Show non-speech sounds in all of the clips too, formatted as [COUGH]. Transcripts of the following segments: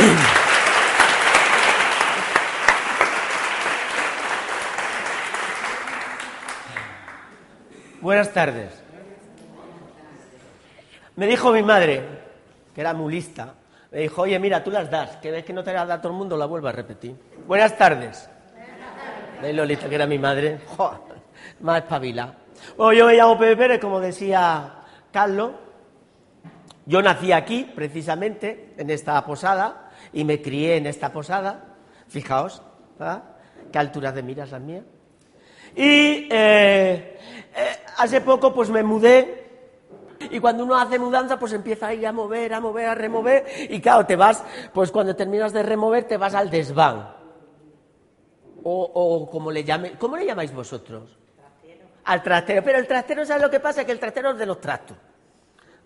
[CLEARS THROAT] Buenas tardes. Me dijo mi madre, que era muy lista, me dijo, oye, mira, tú las das, que ves que no te las da todo el mundo, la vuelvo a repetir. Buenas tardes. ¿Veis lo lista que era mi madre? [LAUGHS] ¡Joder! Más. Bueno, yo me llamo Pepe Pérez, como decía Carlos. Yo nací aquí, precisamente, en esta posada, y me crié en esta posada. Fijaos, ¿verdad? qué alturas de miras las mías. Y eh, eh, hace poco pues me mudé y cuando uno hace mudanza, pues empieza a ir a mover, a mover, a remover. Y claro, te vas, pues cuando terminas de remover, te vas al desván. O, o como le llame, ¿cómo le llamáis vosotros? Al trastero. Pero el trastero, ¿sabes lo que pasa? Que el trastero es de los trastos.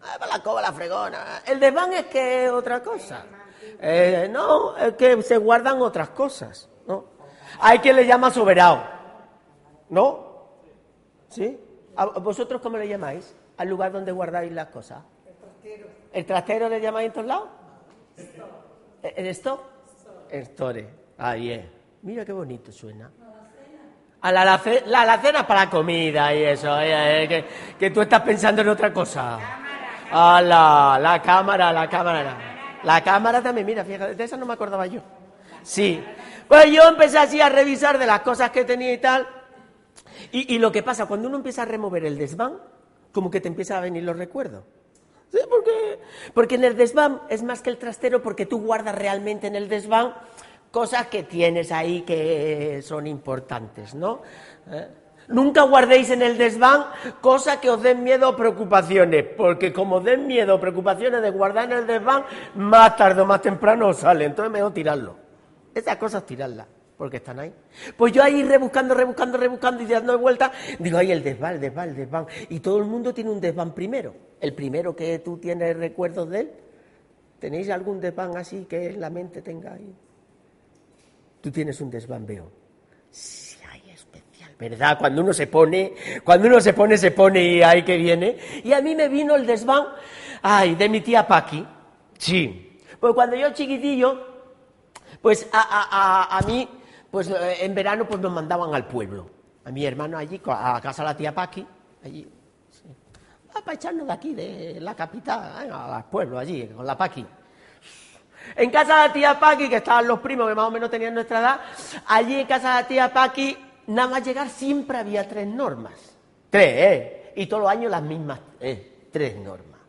Ah, para la coba, la fregona. El desván es que es otra cosa. Eh, no, es que se guardan otras cosas. ¿no? Hay quien le llama soberano. ¿No? ¿Sí? ¿A ¿Vosotros cómo le llamáis? Al lugar donde guardáis las cosas. El trastero. ¿El trastero le llamáis en todos lados? ¿El esto? El store. Ah, bien. Mira qué bonito suena. A la, alace- la alacena para comida y eso, eh, eh, que, que tú estás pensando en otra cosa. A la, la cámara, la cámara. La cámara también, mira, fíjate, de esa no me acordaba yo. Sí. Pues yo empecé así a revisar de las cosas que tenía y tal. Y, y lo que pasa, cuando uno empieza a remover el desván, como que te empiezan a venir los recuerdos. Sí, porque, porque en el desván es más que el trastero, porque tú guardas realmente en el desván cosas que tienes ahí que son importantes, ¿no? ¿Eh? Nunca guardéis en el desván cosas que os den miedo o preocupaciones, porque como den miedo o preocupaciones de guardar en el desván, más tarde o más temprano os sale, entonces mejor tirarlo. Esas cosas tirarlas, porque están ahí. Pues yo ahí rebuscando, rebuscando, rebuscando y dando vueltas, digo, ay, el desván, el desván, el desván. Y todo el mundo tiene un desván primero. El primero que tú tienes recuerdos de él. ¿Tenéis algún desván así que en la mente tenga ahí? Tú tienes un desván, veo. ¿Verdad? Cuando uno se pone, cuando uno se pone, se pone y ahí que viene. Y a mí me vino el desván, ay, de mi tía Paqui. Sí. Pues cuando yo chiquitillo, pues a, a- a- a mí, pues eh, en verano pues nos mandaban al pueblo. A mi hermano allí, a casa de la tía Paqui, allí. sí. Ah, para echarnos de aquí, de la capital, al pueblo allí, con la Paqui. En casa de la tía Paqui, que estaban los primos que más o menos tenían nuestra edad, allí en casa de la tía Paqui, nada más llegar siempre había tres normas. Tres, ¿eh? Y todos los años las mismas, eh, tres normas.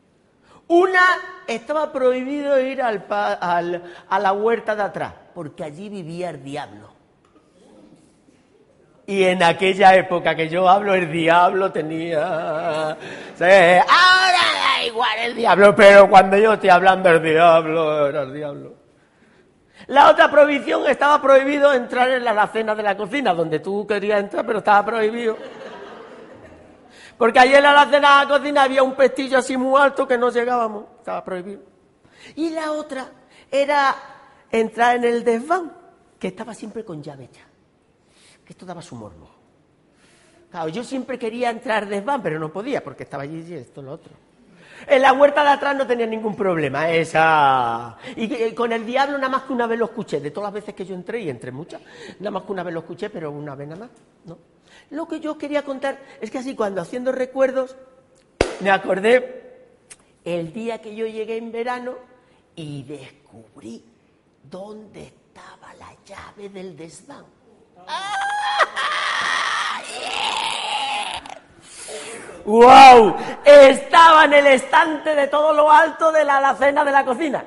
Una, estaba prohibido ir al al- a la huerta de atrás, porque allí vivía el diablo. Y en aquella época que yo hablo, el diablo tenía... Sí, ahora da igual el diablo, pero cuando yo estoy hablando del diablo, era el diablo. La otra prohibición estaba prohibido entrar en la alacena de la cocina, donde tú querías entrar, pero estaba prohibido. Porque allí en la alacena de la cocina había un pestillo así muy alto que no llegábamos, estaba prohibido. Y la otra era entrar en el desván, que estaba siempre con llave ya. Que esto daba su morbo. Claro, yo siempre quería entrar desván, pero no podía, porque estaba allí y esto, lo otro. En la huerta de atrás no tenía ningún problema, esa. Y con el diablo nada más que una vez lo escuché, de todas las veces que yo entré, y entré muchas, nada más que una vez lo escuché, pero una vez nada más, ¿no? Lo que yo quería contar es que así cuando haciendo recuerdos, me acordé el día que yo llegué en verano y descubrí dónde estaba la llave del desván. ¡Wow! Estaba en el estante de todo lo alto de la alacena de la cocina.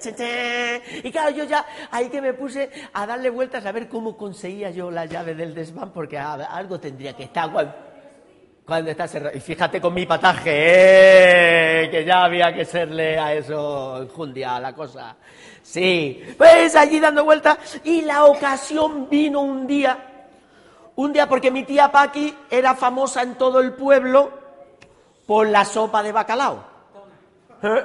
Che, che. Y claro, yo ya ahí que me puse a darle vueltas a ver cómo conseguía yo la llave del desván, porque a- algo tendría que estar cuando, cuando está cerrado. Y fíjate con mi pataje, ¡eh! que ya había que serle a eso enjundia la cosa. Sí, pues allí dando vueltas y la ocasión vino un día un día porque mi tía Paqui era famosa en todo el pueblo por la sopa de bacalao. ¿Eh?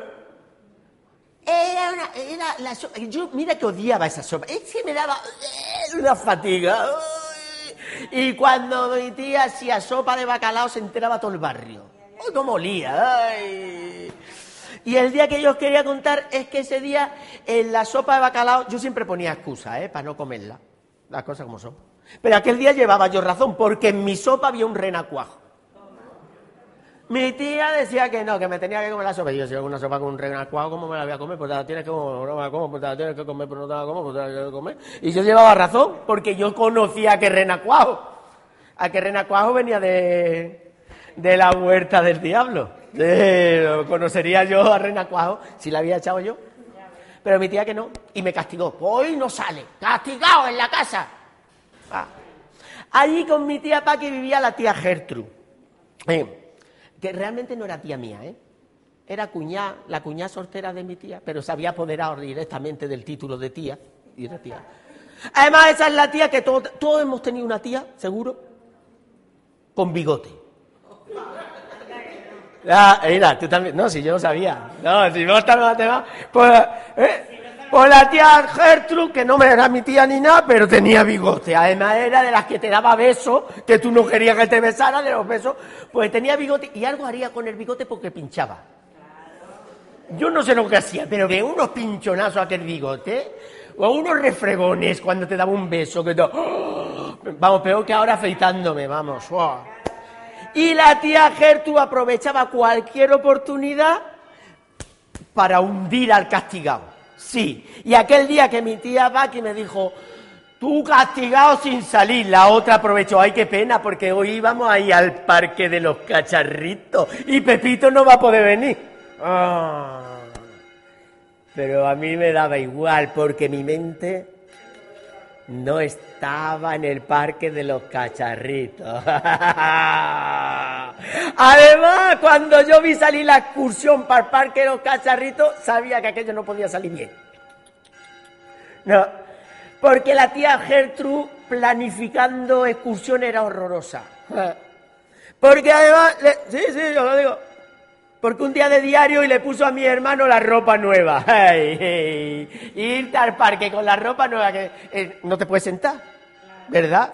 Era una, era la sopa, yo mira que odiaba esa sopa, es que me daba eh, una fatiga. Y cuando mi tía hacía sopa de bacalao se enteraba todo el barrio. ¡Ay, cómo olía! ay! Y el día que yo os quería contar es que ese día en la sopa de bacalao yo siempre ponía excusa, ¿eh? Para no comerla. Las cosas como son. Pero aquel día llevaba yo razón, porque en mi sopa había un renacuajo. Mi tía decía que no, que me tenía que comer la sopa. Y yo, si hago una sopa con un renacuajo, ¿cómo me la voy a comer? Pues te la tienes que comer, me pues que comer, pero no te la como, pues tienes que comer. Y yo llevaba razón, porque yo conocía que renacuajo. A que renacuajo venía de, de la huerta del diablo. De, conocería yo a renacuajo si la había echado yo. Pero mi tía que no, y me castigó. Hoy no sale, castigado en la casa. Ah. Allí con mi tía Paqui vivía la tía Gertrude, eh, que realmente no era tía mía, ¿eh? Era cuñada, la cuñada soltera de mi tía, pero se había apoderado directamente del título de tía. Y tía. Además, esa es la tía que todos, todos hemos tenido una tía, seguro, con bigote. Ah, mira, tú también. No, si yo no sabía. No, si vos estás tema. Pues, eh, pues la tía Gertrude, que no me era mi tía ni nada, pero tenía bigote. Además era de las que te daba besos, que tú no querías que te besara de los besos. Pues tenía bigote y algo haría con el bigote porque pinchaba. Yo no sé lo que hacía, pero que unos pinchonazos a aquel bigote, o unos refregones cuando te daba un beso, que ¡oh! Vamos, peor que ahora afeitándome, vamos. Y la tía Gertrude aprovechaba cualquier oportunidad para hundir al castigado. Sí. Y aquel día que mi tía Paqui me dijo, tú castigado sin salir, la otra aprovechó, ay, qué pena, porque hoy íbamos ahí al parque de los cacharritos y Pepito no va a poder venir. Ah. Pero a mí me daba igual, porque mi mente no estaba en el parque de los cacharritos. [LAUGHS] Además, cuando yo vi salir la excursión para el parque de los cacharritos, sabía que aquello no podía salir bien. No, porque la tía Gertrude planificando excursión era horrorosa. [LAUGHS] Porque además, sí, sí, yo lo digo, porque un día de diario y le puso a mi hermano la ropa nueva. [LAUGHS] Irte al parque con la ropa nueva que eh, no te puedes sentar, ¿verdad?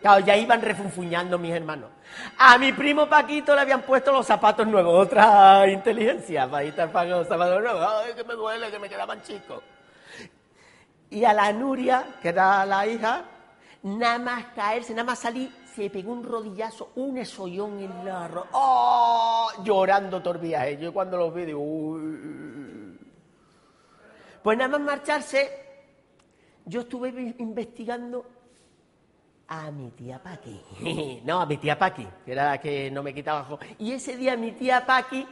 Claro, ya iban refunfuñando mis hermanos. A mi primo Paquito le habían puesto los zapatos nuevos, otra inteligencia, para ir al parque los zapatos nuevos. Ay, que me duele, que me quedaban chicos. Y a la Nuria, que era la hija, nada más caerse, nada más salir se pegó un rodillazo, un esollón en la ro ¡Oh! Llorando todo. Yo cuando los vi digo. Pues nada más marcharse, yo estuve investigando a mi tía Paqui. [LAUGHS] no, a mi tía Paqui, que era la que no me quitaba ojo. Y ese día mi tía Paqui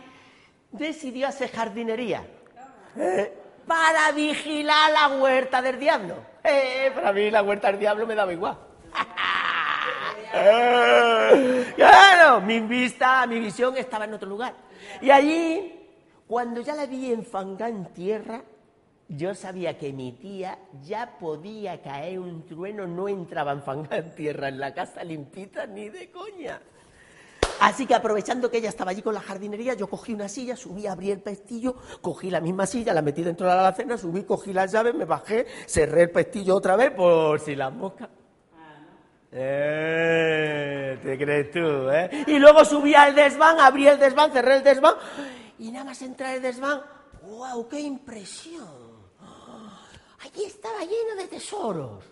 decidió hacer jardinería. ¿eh? Para vigilar la huerta del diablo. [LAUGHS] Eh, para mí la huerta del diablo me daba igual. [LAUGHS] Claro, mi vista, mi visión estaba en otro lugar. Y allí, cuando ya la vi enfangada en tierra, yo sabía que mi tía ya podía caer un trueno, no entraba enfangada en tierra en la casa limpita ni de coña. Así que aprovechando que ella estaba allí con la jardinería, yo cogí una silla, subí, abrí el pestillo, cogí la misma silla, la metí dentro de la alacena, subí, cogí las llaves, me bajé, cerré el pestillo otra vez por si las moscas eh, ¿Te crees tú, eh? Y luego subí al desván, abrí el desván, cerré el desván y nada más entrar el desván, ¡wow! ¡Qué impresión! Allí estaba lleno de tesoros.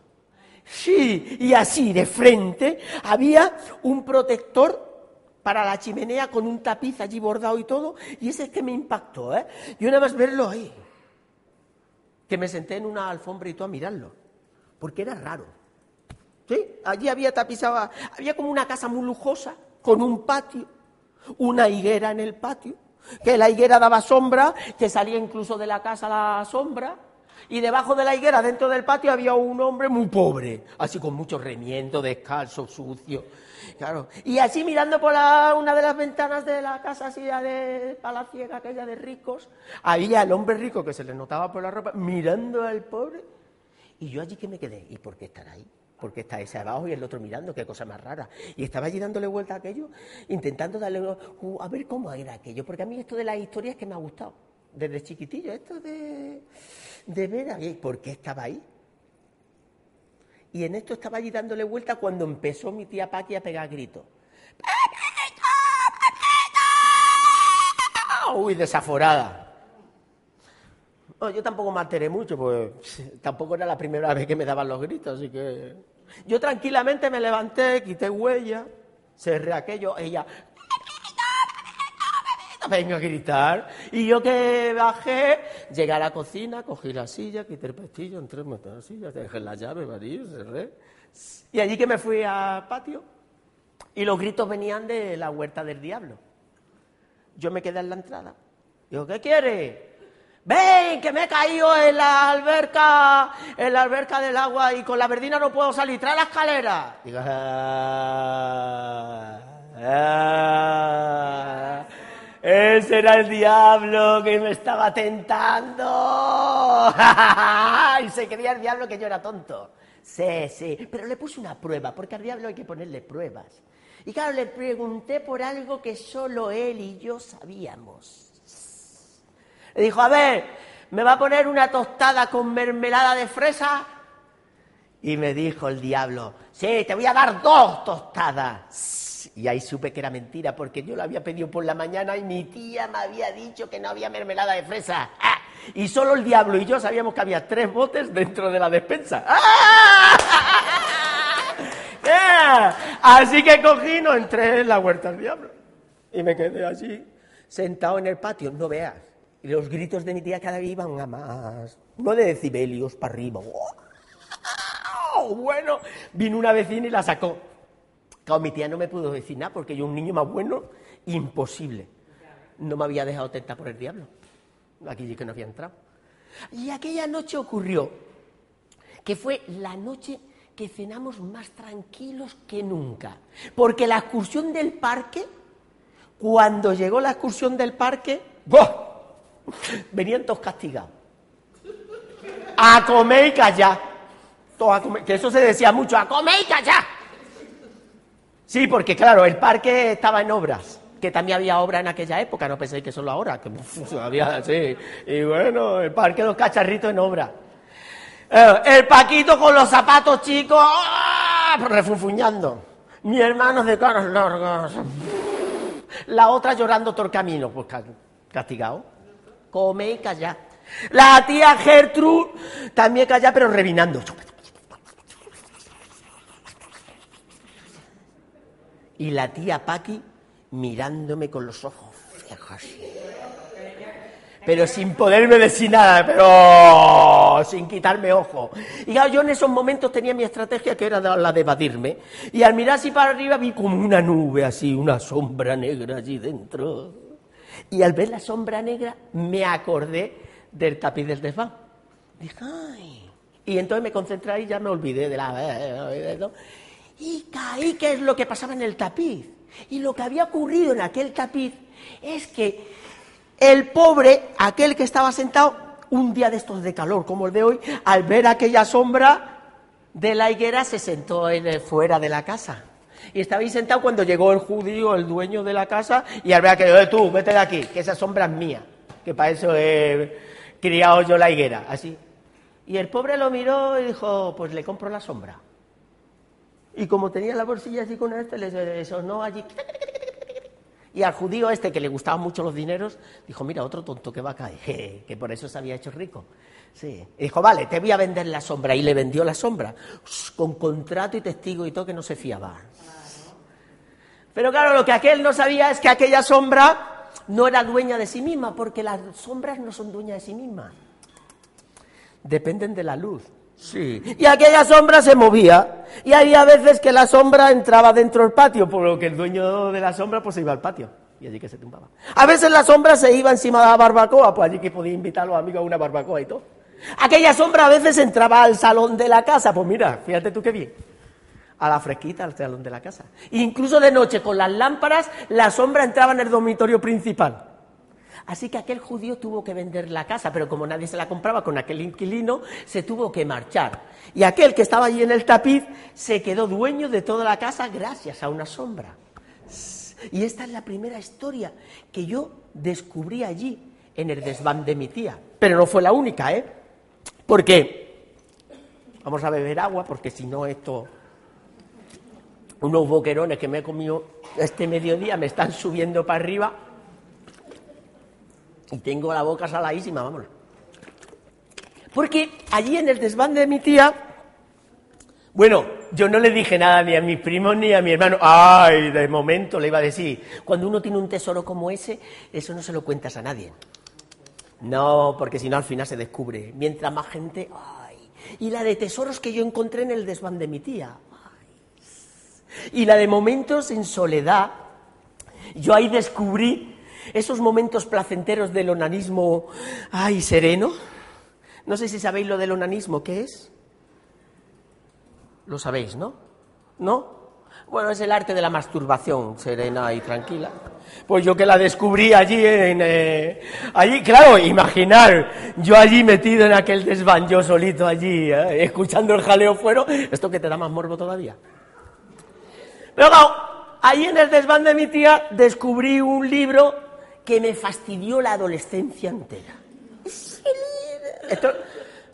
Sí, y así de frente había un protector para la chimenea con un tapiz allí bordado y todo, y ese es que me impactó, ¿eh? Yo nada más verlo ahí, que me senté en una alfombra y todo a mirarlo, porque era raro. Allí había tapizado, había como una casa muy lujosa, con un patio, una higuera en el patio, que la higuera daba sombra, que salía incluso de la casa la sombra, y debajo de la higuera, dentro del patio, había un hombre muy pobre, así con mucho remiendo, descalzo, sucio. Claro. Y así mirando por una de las ventanas de la casa así de palaciega, aquella de ricos, había el hombre rico que se le notaba por la ropa, mirando al pobre. Y yo allí que me quedé, ¿y por qué estar ahí? Porque está ese abajo y el otro mirando, qué cosa más rara. Y estaba allí dándole vuelta a aquello, intentando darle, a ver cómo era aquello, porque a mí esto de las historias que me ha gustado, desde chiquitillo, esto de, de ver por qué estaba ahí. Y en esto estaba allí dándole vuelta cuando empezó mi tía Paqui a pegar gritos. Uy, desaforada. yo tampoco me alteré mucho, pues [LAUGHS] tampoco era la primera vez que me daban los gritos, así que... Yo tranquilamente me levanté, quité huella, cerré aquello, ella... Venga a gritar. Y yo que bajé, llegué a la cocina, cogí la silla, quité el pestillo, entré en la silla, dejé la llave, varí, cerré. Y allí que me fui al patio, y los gritos venían de la huerta del diablo. Yo me quedé en la entrada. Digo, ¿qué quiere? Ven, que me he caído en la alberca, en la alberca del agua y con la verdina no puedo salir. Trae la escalera. Digo, ah, ah, ese era el diablo que me estaba tentando. [LAUGHS] y se creía el diablo que yo era tonto. Sí, sí, pero le puse una prueba, porque al diablo hay que ponerle pruebas. Y claro, le pregunté por algo que solo él y yo sabíamos. Le dijo, a ver, ¿me va a poner una tostada con mermelada de fresa? Y me dijo el diablo, sí, te voy a dar dos tostadas. Y ahí supe que era mentira, porque yo lo había pedido por la mañana y mi tía me había dicho que no había mermelada de fresa. ¡Ah! Y solo el diablo y yo sabíamos que había tres botes dentro de la despensa. [LAUGHS] ¡Ah! Así que cogí, no entré en la huerta del diablo. Y me quedé allí, sentado en el patio, no veas. Y los gritos de mi tía cada vez iban a más. No de decibelios para arriba. Bueno, vino una vecina y la sacó. Claro, mi tía no me pudo decir nada porque yo, un niño más bueno, imposible. No me había dejado tentar por el diablo. Aquí que no había entrado. Y aquella noche ocurrió que fue la noche que cenamos más tranquilos que nunca. Porque la excursión del parque, cuando llegó la excursión del parque, ¡buah! Venían todos castigados. A comer y callar. A comer, que eso se decía mucho, a comer y callar. Sí, porque claro, el parque estaba en obras que también había obras en aquella época, no penséis que solo ahora, que [LAUGHS] había, sí. Y bueno, el parque los cacharritos en obra. Eh, el Paquito con los zapatos chicos, ¡ah! refunfuñando. Mi hermano de caras largas. La otra llorando todo el camino, pues castigado. Come y calla. La tía Gertrude también calla, pero revinando. Y la tía Paqui mirándome con los ojos fijos pero sin poderme decir nada, pero sin quitarme ojo. Y yo en esos momentos tenía mi estrategia que era la de evadirme. Y al mirar así para arriba vi como una nube así, una sombra negra allí dentro. Y al ver la sombra negra me acordé del tapiz del desván. Dije, ay. Y entonces me concentré y ya me olvidé de la... Y caí qué es lo que pasaba en el tapiz. Y lo que había ocurrido en aquel tapiz es que el pobre, aquel que estaba sentado, un día de estos de calor como el de hoy, al ver aquella sombra de la higuera, se sentó en fuera de la casa. Y estaba ahí sentado cuando llegó el judío, el dueño de la casa, y al ver que, eh, tú, vete de aquí, que esa sombra es mía, que para eso he criado yo la higuera, así. Y el pobre lo miró y dijo, pues le compro la sombra. Y como tenía la bolsilla así con este, le sonó allí y al judío este, que le gustaban mucho los dineros, dijo, mira, otro tonto que va a caer, [LAUGHS] que por eso se había hecho rico. Sí. Y dijo, vale, te voy a vender la sombra. Y le vendió la sombra, con contrato y testigo y todo que no se fiaba. Pero claro, lo que aquel no sabía es que aquella sombra no era dueña de sí misma, porque las sombras no son dueñas de sí mismas. Dependen de la luz. Sí. Y aquella sombra se movía. Y había veces que la sombra entraba dentro del patio, por lo que el dueño de la sombra pues se iba al patio. Y allí que se tumbaba. A veces la sombra se iba encima de la barbacoa, pues allí que podía invitar a los amigos a una barbacoa y todo. Aquella sombra a veces entraba al salón de la casa, pues mira, fíjate tú qué bien. A la fresquita, al salón de la casa. Incluso de noche, con las lámparas, la sombra entraba en el dormitorio principal. Así que aquel judío tuvo que vender la casa, pero como nadie se la compraba con aquel inquilino, se tuvo que marchar. Y aquel que estaba allí en el tapiz se quedó dueño de toda la casa gracias a una sombra. Y esta es la primera historia que yo descubrí allí, en el desván de mi tía. Pero no fue la única, ¿eh? Porque, vamos a beber agua, porque si no esto, unos boquerones que me he comido este mediodía me están subiendo para arriba Y tengo la boca saladísima, vamos. Porque allí en el desván de mi tía, bueno, yo no le dije nada ni a mis primos ni a mi hermano. Ay, de momento le iba a decir, cuando uno tiene un tesoro como ese, eso no se lo cuentas a nadie. No, porque si no al final se descubre. Mientras más gente, ay. Y la de tesoros que yo encontré en el desván de mi tía. Y la de momentos en soledad. Yo ahí descubrí esos momentos placenteros del onanismo, ay, sereno. No sé si sabéis lo del onanismo, ¿qué es? Lo sabéis, ¿no? ¿No? Bueno, es el arte de la masturbación, serena y tranquila. Pues yo que la descubrí allí en... Eh, allí, claro, imaginar, yo allí metido en aquel desván, yo solito allí, eh, escuchando el jaleo fuera, esto que te da más morbo todavía. Pero allí en el desván de mi tía descubrí un libro que me fastidió la adolescencia entera. Esto,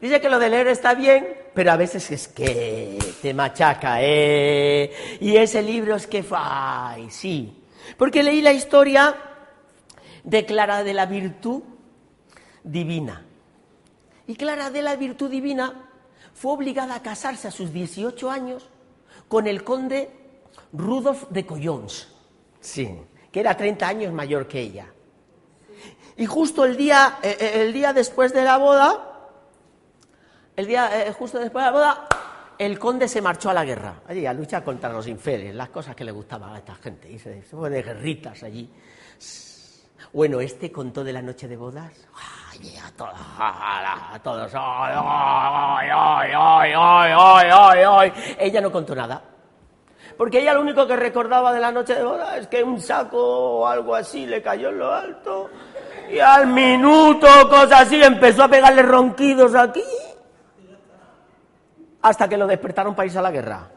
dice que lo de leer está bien, pero a veces es que te machaca, ¿eh? Y ese libro es que, ay, sí. Porque leí la historia de Clara de la Virtud Divina. Y Clara de la Virtud Divina fue obligada a casarse a sus 18 años con el conde Rudolf de Collons, sí, que era 30 años mayor que ella. Y justo el día, eh, eh, el día después de la boda, el día eh, justo después de la boda, el conde se marchó a la guerra, allí a luchar contra los infieles, las cosas que le gustaban a esta gente, y se, fue de guerritas allí. Bueno, este contó de la noche de bodas. Ay, a todos, a todos, ay, ay, ay, ay, ay, ay, Ella no contó nada. Porque ella lo único que recordaba de la noche de bodas es que un saco o algo así le cayó en lo alto y al minuto, cosas así, empezó a pegarle ronquidos aquí. Hasta que lo despertaron para irse a la guerra.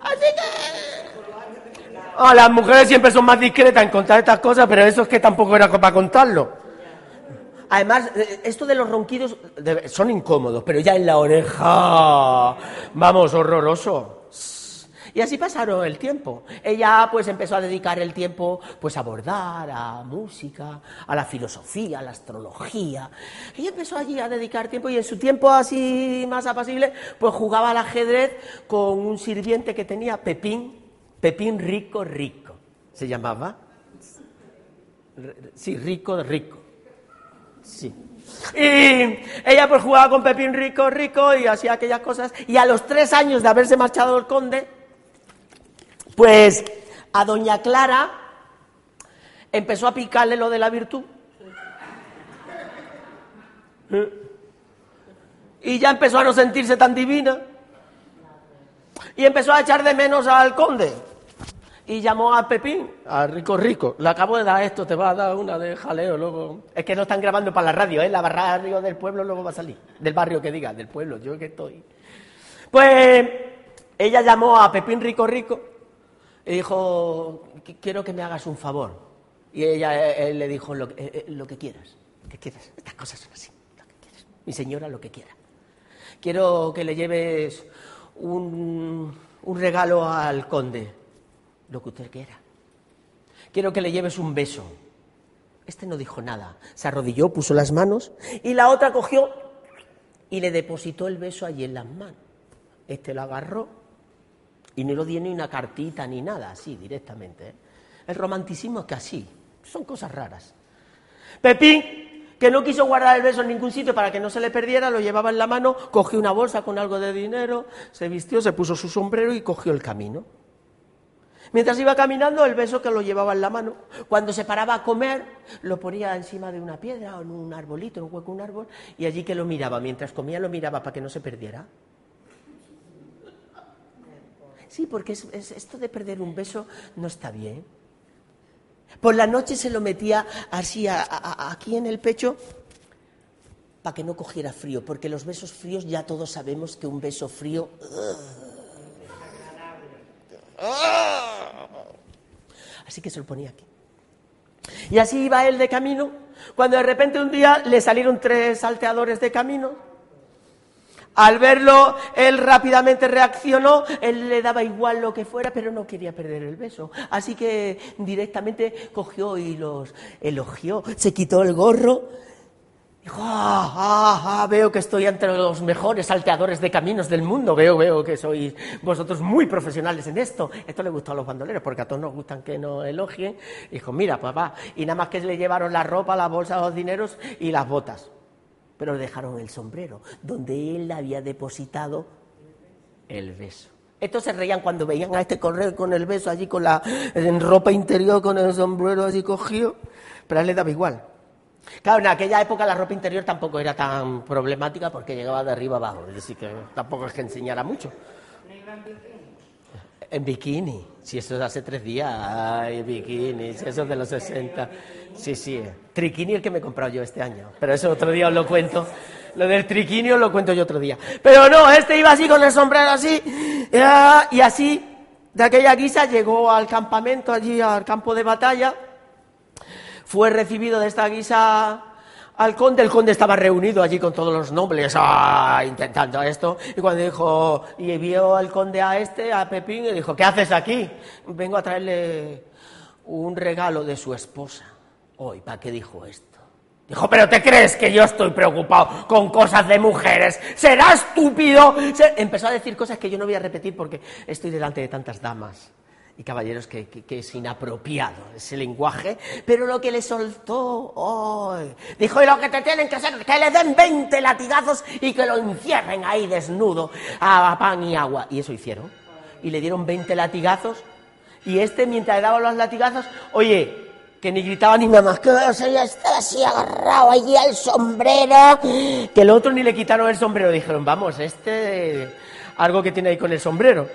Así que. Oh, las mujeres siempre son más discretas en contar estas cosas, pero eso es que tampoco era para contarlo. Además, eh, esto de los ronquidos son incómodos, pero ya en la oreja, vamos, horroroso. Y así pasaron el tiempo. Ella pues empezó a dedicar el tiempo pues a bordar, a música, a la filosofía, a la astrología. Ella empezó allí a dedicar tiempo y en su tiempo así más apacible pues jugaba al ajedrez con un sirviente que tenía Pepín, Pepín rico rico. ¿Se llamaba? Sí, rico rico. Sí. Y ella pues jugaba con Pepín rico rico y hacía aquellas cosas y a los tres años de haberse marchado el conde pues a doña Clara empezó a picarle lo de la virtud. Y ya empezó a no sentirse tan divina. Y empezó a echar de menos al conde. Y llamó a Pepín, a Rico Rico. Le acabo de dar esto, te va a dar una de jaleo luego. Es que no están grabando para la radio, ¿eh? La barrio del pueblo luego va a salir. Del barrio que diga, del pueblo, yo que estoy. Pues ella llamó a Pepín Rico Rico y dijo, quiero que me hagas un favor. Y ella él le dijo, lo, eh, eh, lo que quieras, que quieras. Estas cosas son así, lo que quieras. Mi señora, lo que quiera. Quiero que le lleves un, un regalo al conde, lo que usted quiera. Quiero que le lleves un beso. Este no dijo nada. Se arrodilló, puso las manos y la otra cogió y le depositó el beso allí en las manos. Este lo agarró y no lo dio ni una cartita ni nada, así directamente. ¿eh? El romanticismo es que así, son cosas raras. Pepín, que no quiso guardar el beso en ningún sitio para que no se le perdiera, lo llevaba en la mano, cogió una bolsa con algo de dinero, se vistió, se puso su sombrero y cogió el camino. Mientras iba caminando, el beso que lo llevaba en la mano. Cuando se paraba a comer, lo ponía encima de una piedra o en un arbolito, en un hueco, un árbol, y allí que lo miraba. Mientras comía, lo miraba para que no se perdiera. Sí, porque esto de perder un beso no está bien. Por la noche se lo metía así aquí en el pecho para que no cogiera frío, porque los besos fríos ya todos sabemos que un beso frío... Así que se lo ponía aquí. Y así iba él de camino, cuando de repente un día le salieron tres salteadores de camino Al verlo, él rápidamente reaccionó, él le daba igual lo que fuera, pero no quería perder el beso. Así que directamente cogió y los elogió, se quitó el gorro, dijo, ah, ah, ah, veo que estoy entre los mejores salteadores de caminos del mundo, veo, veo que sois vosotros muy profesionales en esto. Esto le gustó a los bandoleros, porque a todos nos gustan que nos elogien. Dijo, mira, papá, y nada más que le llevaron la ropa, la bolsa, los dineros y las botas pero le dejaron el sombrero, donde él había depositado el beso. Estos se reían cuando veían a este correr con el beso allí, con la ropa interior, con el sombrero así cogido, pero a él le daba igual. Claro, en aquella época la ropa interior tampoco era tan problemática porque llegaba de arriba abajo, así que tampoco es que enseñara mucho. En bikini, si eso es hace tres días, ay, bikini, si eso es de los 60. Sí, sí, triquini el que me he comprado yo este año, pero eso otro día os lo cuento. Lo del triquini os lo cuento yo otro día. Pero no, este iba así con el sombrero así, y así, de aquella guisa, llegó al campamento, allí al campo de batalla, fue recibido de esta guisa al conde, el conde estaba reunido allí con todos los nobles, ¡ah! intentando esto, y cuando dijo, y vio al conde a este, a Pepín, y dijo, ¿qué haces aquí? Vengo a traerle un regalo de su esposa. Hoy, ¿para qué dijo esto? Dijo, pero ¿te crees que yo estoy preocupado con cosas de mujeres? ¿Será estúpido? Empezó a decir cosas que yo no voy a repetir porque estoy delante de tantas damas y caballeros que, es inapropiado ese lenguaje, pero lo que le soltó hoy, dijo, y lo que te tienen que hacer, que le den 20 latigazos y que lo encierren ahí desnudo a pan y agua. Y eso hicieron. Y le dieron 20 latigazos y este, mientras le daba los latigazos, oye, que ni gritaba ni nada más, que ya estaba así agarrado allí al sombrero, que el otro ni le quitaron el sombrero, dijeron, vamos, este, algo que tiene ahí con el sombrero.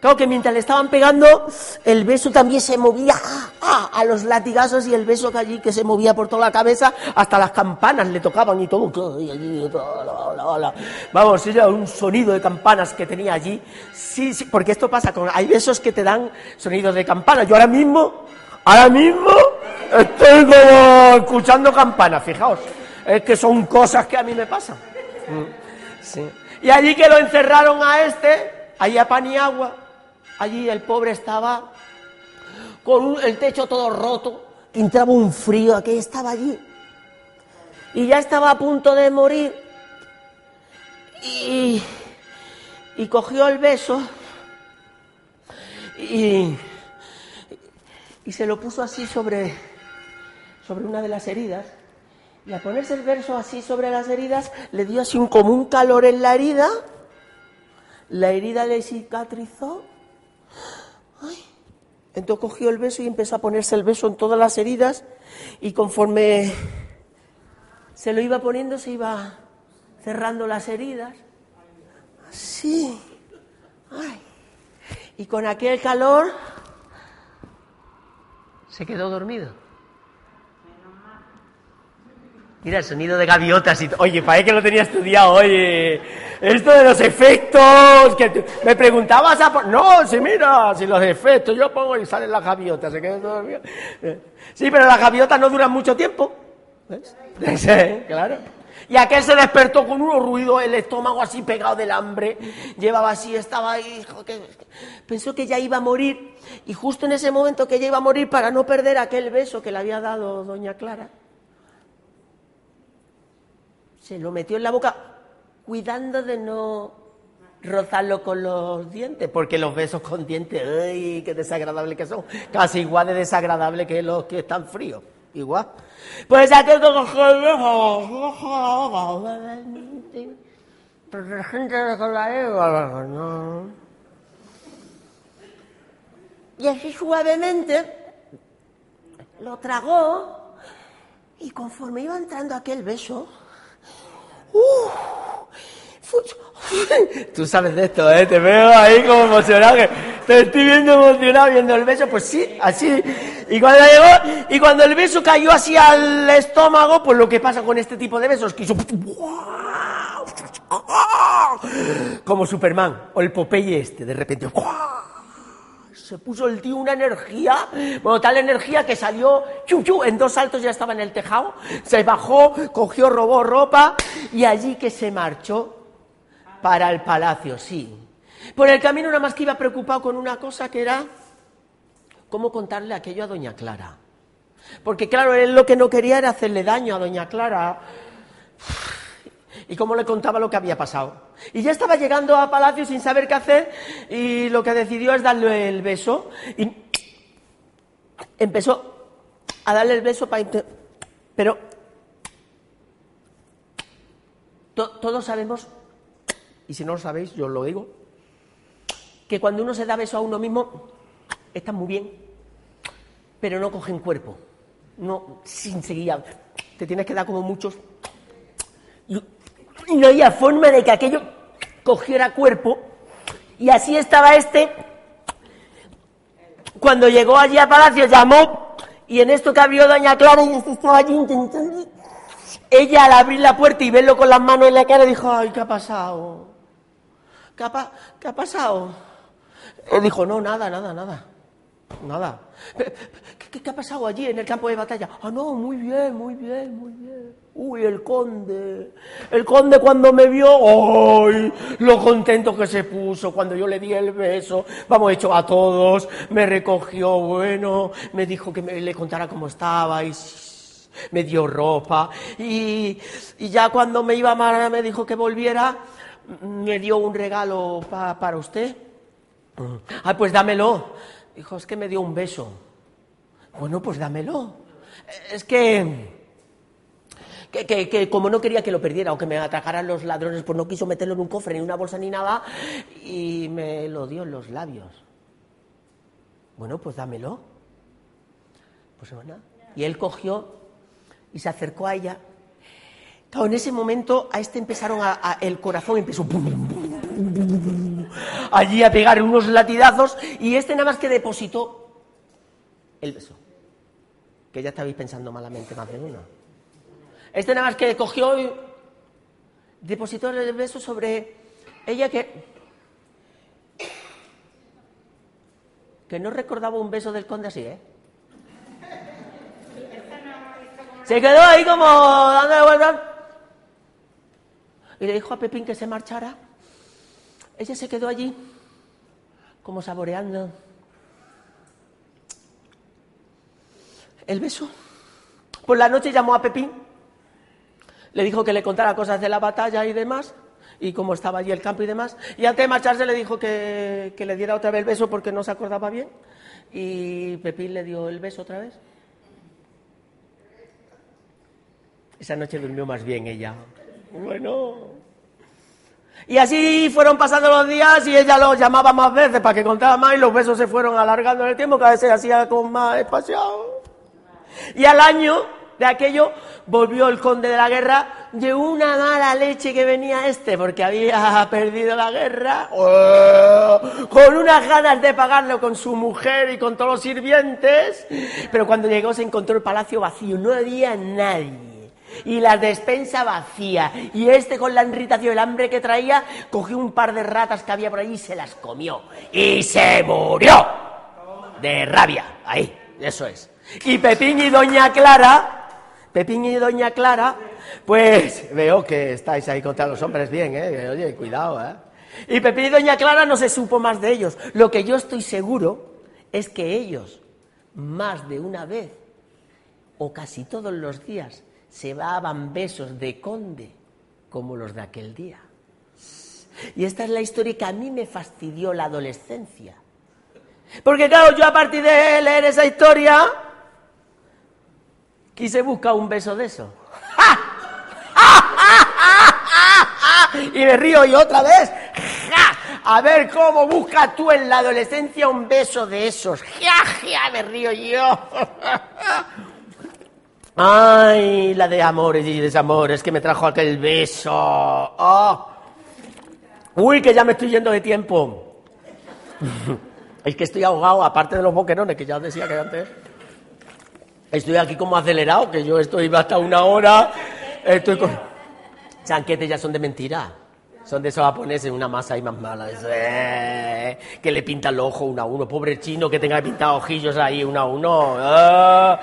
Claro que mientras le estaban pegando, el beso también se movía ah, a los latigazos y el beso que allí que se movía por toda la cabeza, hasta las campanas le tocaban y todo. Vamos, era un sonido de campanas que tenía allí. Sí, sí, porque esto pasa con. Hay besos que te dan sonidos de campana. Yo ahora mismo, ahora mismo, estoy como escuchando campanas, fijaos. Es que son cosas que a mí me pasan. Mm, sí. Y allí que lo encerraron a este, ahí a pan y agua Allí el pobre estaba con el techo todo roto, entraba un frío, aquel estaba allí. Y ya estaba a punto de morir. Y, y cogió el beso y, y se lo puso así sobre, sobre una de las heridas. Y al ponerse el verso así sobre las heridas, le dio así un, como un calor en la herida. La herida le cicatrizó entonces cogió el beso y empezó a ponerse el beso en todas las heridas y conforme se lo iba poniendo se iba cerrando las heridas. Así. Y con aquel calor se quedó dormido. Mira el sonido de gaviotas y... Oye, para que lo tenía estudiado, oye. Esto de los efectos, que me preguntabas a... No, si mira, si los efectos, yo pongo y salen las gaviotas, se quedan todavía. Sí, pero las gaviotas no duran mucho tiempo. ¿Ves? [LAUGHS] Sí, claro. Y aquel se despertó con unos ruidos, el estómago así pegado del hambre, llevaba así, estaba ahí, pensó que ya iba a morir, y justo en ese momento que ya iba a morir, para no perder aquel beso que le había dado doña Clara, se lo metió en la boca cuidando de no rozarlo con los dientes, porque los besos con dientes, ¡ay, qué desagradable que son! Casi igual de desagradable que los que están fríos, igual. Pues aquel que pero la gente con la no. Y así suavemente lo tragó y conforme iba entrando aquel beso, [LAUGHS] Tú sabes de esto, ¿eh? Te veo ahí como emocionado. Te estoy viendo emocionado viendo el beso. Pues sí, así. Y cuando llegó, y cuando el beso cayó así al estómago, pues lo que pasa con este tipo de besos, que hizo... [LAUGHS] Como Superman, o el Popeye este, de repente [LAUGHS] se puso el tío una energía, bueno, tal energía que salió, chu, en dos saltos ya estaba en el tejado, se bajó, cogió, robó ropa y allí que se marchó para el palacio, sí. Por el camino nada más que iba preocupado con una cosa que era cómo contarle aquello a doña Clara. Porque claro, él lo que no quería era hacerle daño a doña Clara. Y cómo le contaba lo que había pasado. Y ya estaba llegando a palacio sin saber qué hacer y lo que decidió es darle el beso. Y empezó a darle el beso para... Pero todos sabemos, y si no lo sabéis, yo os lo digo, que cuando uno se da beso a uno mismo, está muy bien, pero no cogen cuerpo. No, sin seguir. Te tienes que dar como muchos. Y no había forma de que aquello cogiera cuerpo. Y así estaba este. Cuando llegó allí a Palacio, llamó. Y en esto que abrió Doña Clara, y este estaba allí intentando. Ella al abrir la puerta y verlo con las manos en la cara dijo, ay, ¿qué ha pasado? ¿Qué ha, ¿qué ha pasado? Él dijo, no, nada, nada, nada. Nada. ¿Qué, ¿Qué, ha pasado allí en el campo de batalla? Ah, no, muy bien, muy bien, muy bien. Uy, el conde. El conde cuando me vio, ¡ay! Lo contento que se puso cuando yo le di el beso. Vamos, hecho a todos. Me recogió, bueno, me dijo que me, le contara cómo estaba y me dio ropa y, ya cuando me iba a me dijo que volviera, me dio un regalo para usted. Ah, pues dámelo. Dijo, es que me dio un beso. Bueno, pues dámelo. Es que, que, que, como no quería que lo perdiera o que me atracaran los ladrones, pues no quiso meterlo en un cofre, ni una bolsa, ni nada, y me lo dio en los labios. Bueno, pues dámelo. Pues bueno. Y él cogió y se acercó a ella. En ese momento a este empezaron a, el corazón empezó allí a pegar unos latidazos y este nada más que depositó el beso. Que ya estabais pensando malamente más de uno. Este nada más que cogió y depositó el beso sobre ella que que no recordaba un beso del conde así, ¿eh? Se quedó ahí como dándole vueltas. Y le dijo a Pepín que se marchara. Ella se quedó allí, como saboreando el beso. Por la noche llamó a Pepín, le dijo que le contara cosas de la batalla y demás, y cómo estaba allí el campo y demás. Y antes de marcharse le dijo que, que le diera otra vez el beso porque no se acordaba bien. Y Pepín le dio el beso otra vez. Esa noche durmió más bien ella. Bueno. Y así fueron pasando los días y ella lo llamaba más veces para que contara más y los besos se fueron alargando en el tiempo, cada vez se hacía con más espaciado. Y al año de aquello volvió el conde de la guerra de una mala leche que venía este porque había perdido la guerra, ¡oh! con unas ganas de pagarlo con su mujer y con todos los sirvientes, pero cuando llegó se encontró el palacio vacío, no había nadie y la despensa vacía. Y este con la irritación el hambre que traía, cogió un par de ratas que había por ahí y se las comió. Y se murió de rabia. Ahí, eso es. Y Pepín y Doña Clara, Pepín y Doña Clara, pues veo que estáis ahí contra los hombres bien, ¿eh? Oye, cuidado, ¿eh? Y Pepín y Doña Clara no se supo más de ellos. Lo que yo estoy seguro es que ellos, más de una vez, o casi todos los días, se daban besos de conde como los de aquel día. Y esta es la historia que a mí me fastidió la adolescencia. Porque claro, yo a partir de leer esa historia quise buscar un beso de eso. [LAUGHS] y me río y otra vez. A ver cómo buscas tú en la adolescencia un beso de esos. ¡Ja, [LAUGHS] Me río yo. Ay, la de amores y desamores que me trajo aquel beso. Oh. Uy, que ya me estoy yendo de tiempo. [LAUGHS] es que estoy ahogado, aparte de los boquerones, que ya os decía que antes. Estoy aquí como acelerado, que yo estoy hasta una hora. Estoy con. Chanquetes ya son de mentira. Son de esos japoneses, una masa ahí más mala. Eh, que le pintan los ojos uno a uno. Pobre chino que tenga pintar ojillos ahí uno a uno. Ah,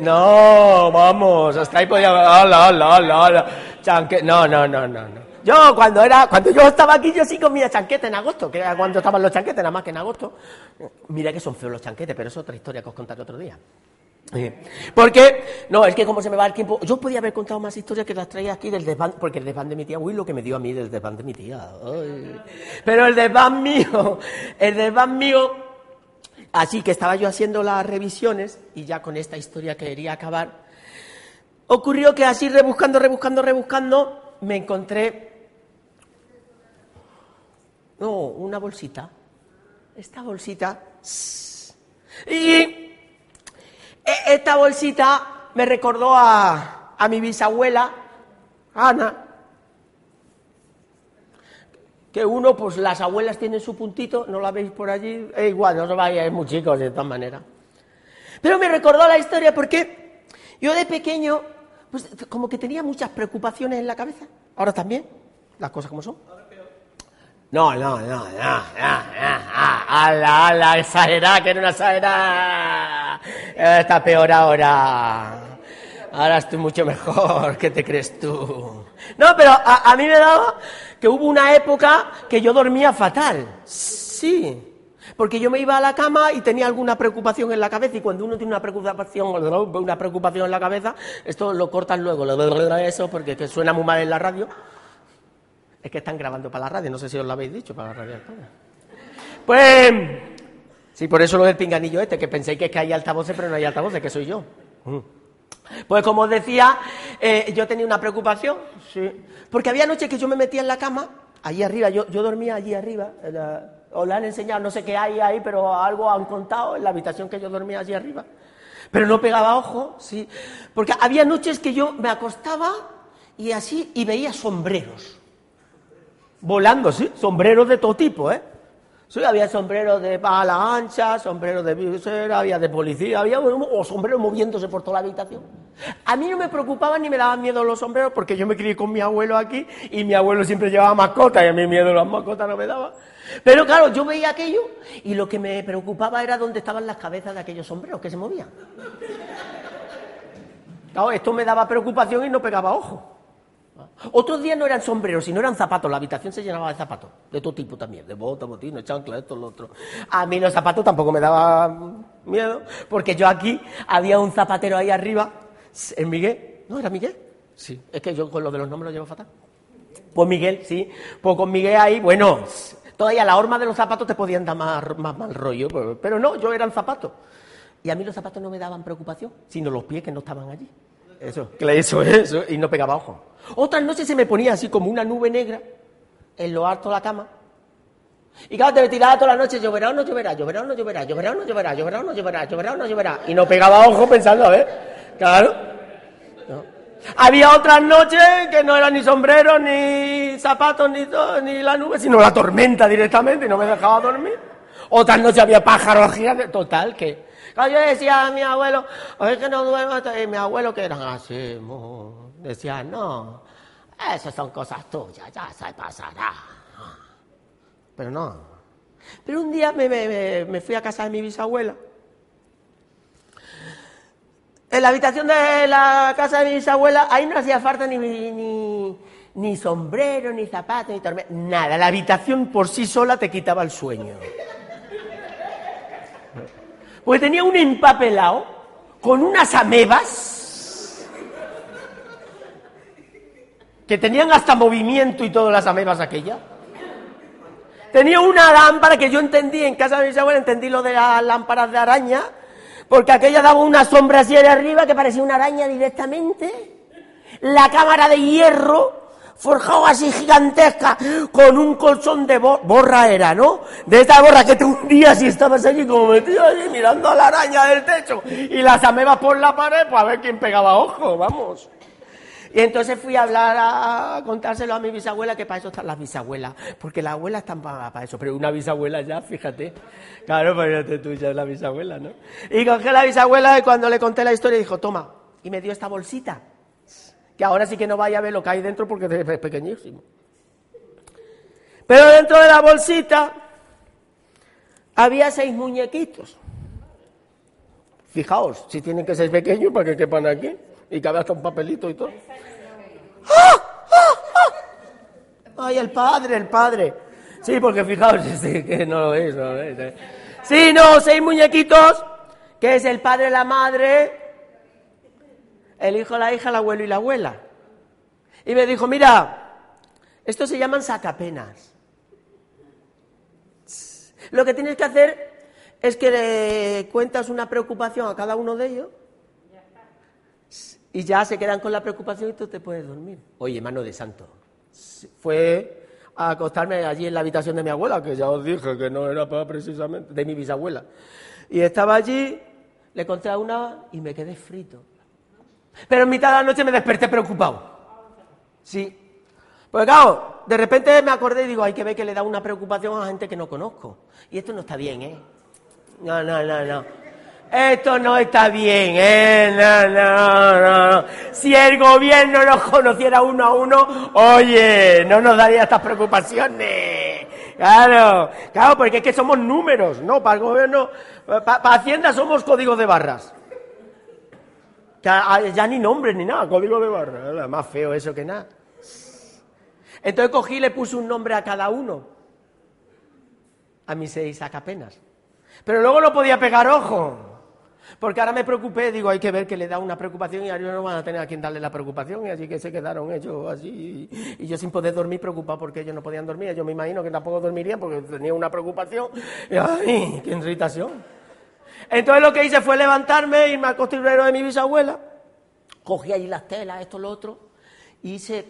no, vamos, hasta ahí podía... Ala, ala, ala, Chanque... No, no, no, no, no. Yo cuando era, cuando yo estaba aquí, yo sí comía chanquete en agosto, que era cuando estaban los chanquetes, nada más que en agosto. Mira que son feos los chanquetes, pero es otra historia que os contaré otro día. Porque, no, es que como se me va el tiempo, yo podía haber contado más historias que las traía aquí del desván, porque el desván de mi tía, uy, lo que me dio a mí del desván de mi tía. Pero el desván mío, el desván mío, así que estaba yo haciendo las revisiones y ya con esta historia quería acabar. Ocurrió que así rebuscando, rebuscando, rebuscando, me encontré, no, una bolsita, esta bolsita, y esta bolsita me recordó a, mi bisabuela, Ana, que uno, pues las abuelas tienen su puntito, no la veis por allí, igual, no os vaya, es muy chicos de todas maneras. Pero me recordó la historia porque yo de pequeño, pues como que tenía muchas preocupaciones en la cabeza, ahora también, las cosas como son. No, no, no, no, no, no, ala, exagerada, que era una exagerada. Está peor ahora. Ahora estoy mucho mejor, ¿qué te crees tú? No, pero a, mí me daba que hubo una época que yo dormía fatal. Sí. Porque yo me iba a la cama y tenía alguna preocupación en la cabeza y cuando uno tiene una preocupación, una preocupación en la cabeza, esto lo cortan luego, lo eso porque suena muy mal en la radio. Es que están grabando para la radio, no sé si os lo habéis dicho, para la radio. Pues, sí, por eso lo del pinganillo este, que penséis que es que hay altavoces, pero no hay altavoces, que soy yo. Mm. Pues como os decía, eh, yo tenía una preocupación, sí, porque había noches que yo me metía en la cama, allí arriba, yo, yo dormía allí arriba, os la han enseñado, no sé qué hay ahí, pero algo han contado en la habitación que yo dormía allí arriba. Pero no pegaba ojo, sí, porque había noches que yo me acostaba y así, y veía sombreros volando, sí, sombreros de todo tipo, ¿eh? Sí, había sombreros de pala ancha, sombreros de visera, había de policía, había o sombreros moviéndose por toda la habitación. A mí no me preocupaban ni me daban miedo los sombreros porque yo me crié con mi abuelo aquí y mi abuelo siempre llevaba mascotas y a mí miedo las mascotas no me daba. Pero claro, yo veía aquello y lo que me preocupaba era dónde estaban las cabezas de aquellos sombreros que se movían. Claro, esto me daba preocupación y no pegaba ojo. Otros días no eran sombreros, sino eran zapatos. La habitación se llenaba de zapatos, de todo tipo también, de bota, botines, chancla, esto, lo otro. A mí los zapatos tampoco me daban miedo, porque yo aquí había un zapatero ahí arriba, en Miguel. ¿No era Miguel? Sí, es que yo con lo de los nombres lo llevo fatal. Pues Miguel, sí. Pues con Miguel ahí, bueno, todavía la horma de los zapatos te podían dar más, más mal rollo, pero no, yo eran zapatos. Y a mí los zapatos no me daban preocupación, sino los pies que no estaban allí. Eso, eso, eso, y no pegaba ojo. Otras noches se me ponía así como una nube negra en lo alto de la cama. Y claro, te tiraba toda la noche, lloverá o no lloverá, lloverá o no lloverá, lloverá o no lloverá, lloverá o no lloverá, lloverá o no lloverá. Y no pegaba ojo pensando, a ver, claro. Había otras noches que no eran ni sombreros, ni zapatos, ni, ni la nube, sino la tormenta directamente y no me dejaba dormir. Otras noches había pájaros gigantes, total, que yo decía a mi abuelo, oye que no duermo, y mi abuelo que era así, decía, no, esas son cosas tuyas, ya se pasará. Pero no. Pero un día me, fui a casa de mi bisabuela. En la habitación de la casa de mi bisabuela, ahí no hacía falta ni, ni, ni sombrero, ni zapatos, ni tormenta, nada. La habitación por sí sola te quitaba el sueño. Porque tenía un empapelado con unas amebas que tenían hasta movimiento y todas las amebas aquellas. Tenía una lámpara que yo entendí en casa de mi abuela, entendí lo de las lámparas de araña, porque aquella daba una sombra así de arriba que parecía una araña directamente. La cámara de hierro forjado así gigantesca, con un colchón de borra era, ¿no? De esta borra que te hundías y estabas allí como metido allí mirando a la araña del techo y las amebas por la pared, pues a ver quién pegaba ojo, vamos. Y entonces fui a hablar, a contárselo a mi bisabuela, que para eso están las bisabuelas, porque las abuelas están para, eso, pero una bisabuela ya, fíjate. Claro, pues tú ya es la bisabuela, ¿no? Y cogí a la bisabuela y cuando le conté la historia dijo, toma, y me dio esta bolsita que ahora sí que no vaya a ver lo que hay dentro porque es pequeñísimo. Pero dentro de la bolsita había seis muñequitos. Fijaos, si tienen que ser pequeños para que quepan aquí y cabe hasta un papelito y todo. ¡Ah! ¡Ah! ¡Ah! Ay, el padre, el padre. Sí, porque fijaos, [LAUGHS] que no lo veis, no. ¿eh? Sí, no, seis muñequitos, que es el padre, la madre, el hijo, la hija, el abuelo y la abuela. Y me dijo, mira, estos se llaman sacapenas. Lo que tienes que hacer es que le cuentas una preocupación a cada uno de ellos y ya se quedan con la preocupación y tú te puedes dormir. Oye, mano de santo, fue a acostarme allí en la habitación de mi abuela, que ya os dije que no era para precisamente, de mi bisabuela. Y estaba allí, le conté a una y me quedé frito. Pero en mitad de la noche me desperté preocupado. Sí. Pues claro, de repente me acordé y digo, hay que ver que le da una preocupación a gente que no conozco. Y esto no está bien, ¿eh? No, no, no, no. Esto no está bien, ¿eh? No, no, no. Si el gobierno nos conociera uno a uno, oye, no nos daría estas preocupaciones. Claro, claro, porque es que somos números, ¿no? Para el gobierno, para, Hacienda somos códigos de barras. Ya, ya, ni nombre ni nada, código de barras. Más feo eso que nada. Entonces cogí y le puse un nombre a cada uno. A mis seis acapenas. Pero luego no podía pegar ojo. Porque ahora me preocupé, digo, hay que ver que le da una preocupación y ahora no van a tener a quien darle la preocupación, y así que se quedaron ellos así. Y yo sin poder dormir preocupado porque ellos no podían dormir. Yo me imagino que tampoco dormirían porque tenía una preocupación. ¡Ay, qué irritación! Entonces lo que hice fue levantarme, irme al costurero de mi bisabuela, cogí allí las telas, esto, lo otro, y hice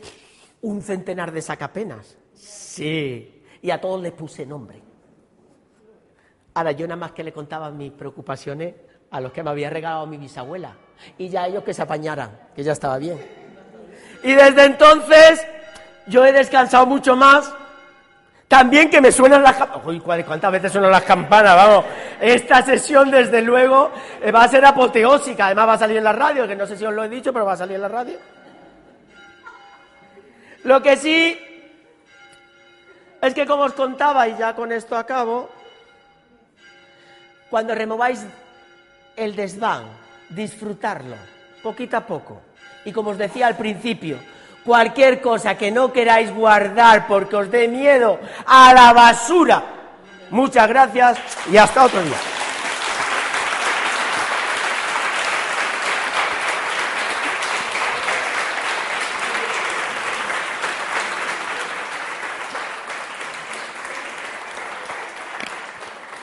un centenar de sacapenas. Sí. Y a todos les puse nombre. Ahora, yo nada más que le contaba mis preocupaciones a los que me había regalado mi bisabuela. Y ya ellos que se apañaran, que ya estaba bien. Y desde entonces yo he descansado mucho más. También que me suenan las campanas. ¿cuántas veces suenan las campanas? Vamos, esta sesión desde luego eh, va a ser apoteósica. Además va a salir en la radio, que no sé si os lo he dicho, pero va a salir en la radio. Lo que sí es que como os contaba, y ya con esto acabo, cuando remováis el desván, disfrutarlo, poquito a poco. Y como os decía al principio, cualquier cosa que no queráis guardar porque os dé miedo a la basura. Muchas gracias y hasta otro día.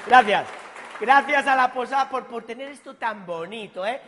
Gracias. Gracias a la posada por, por tener esto tan bonito, ¿eh?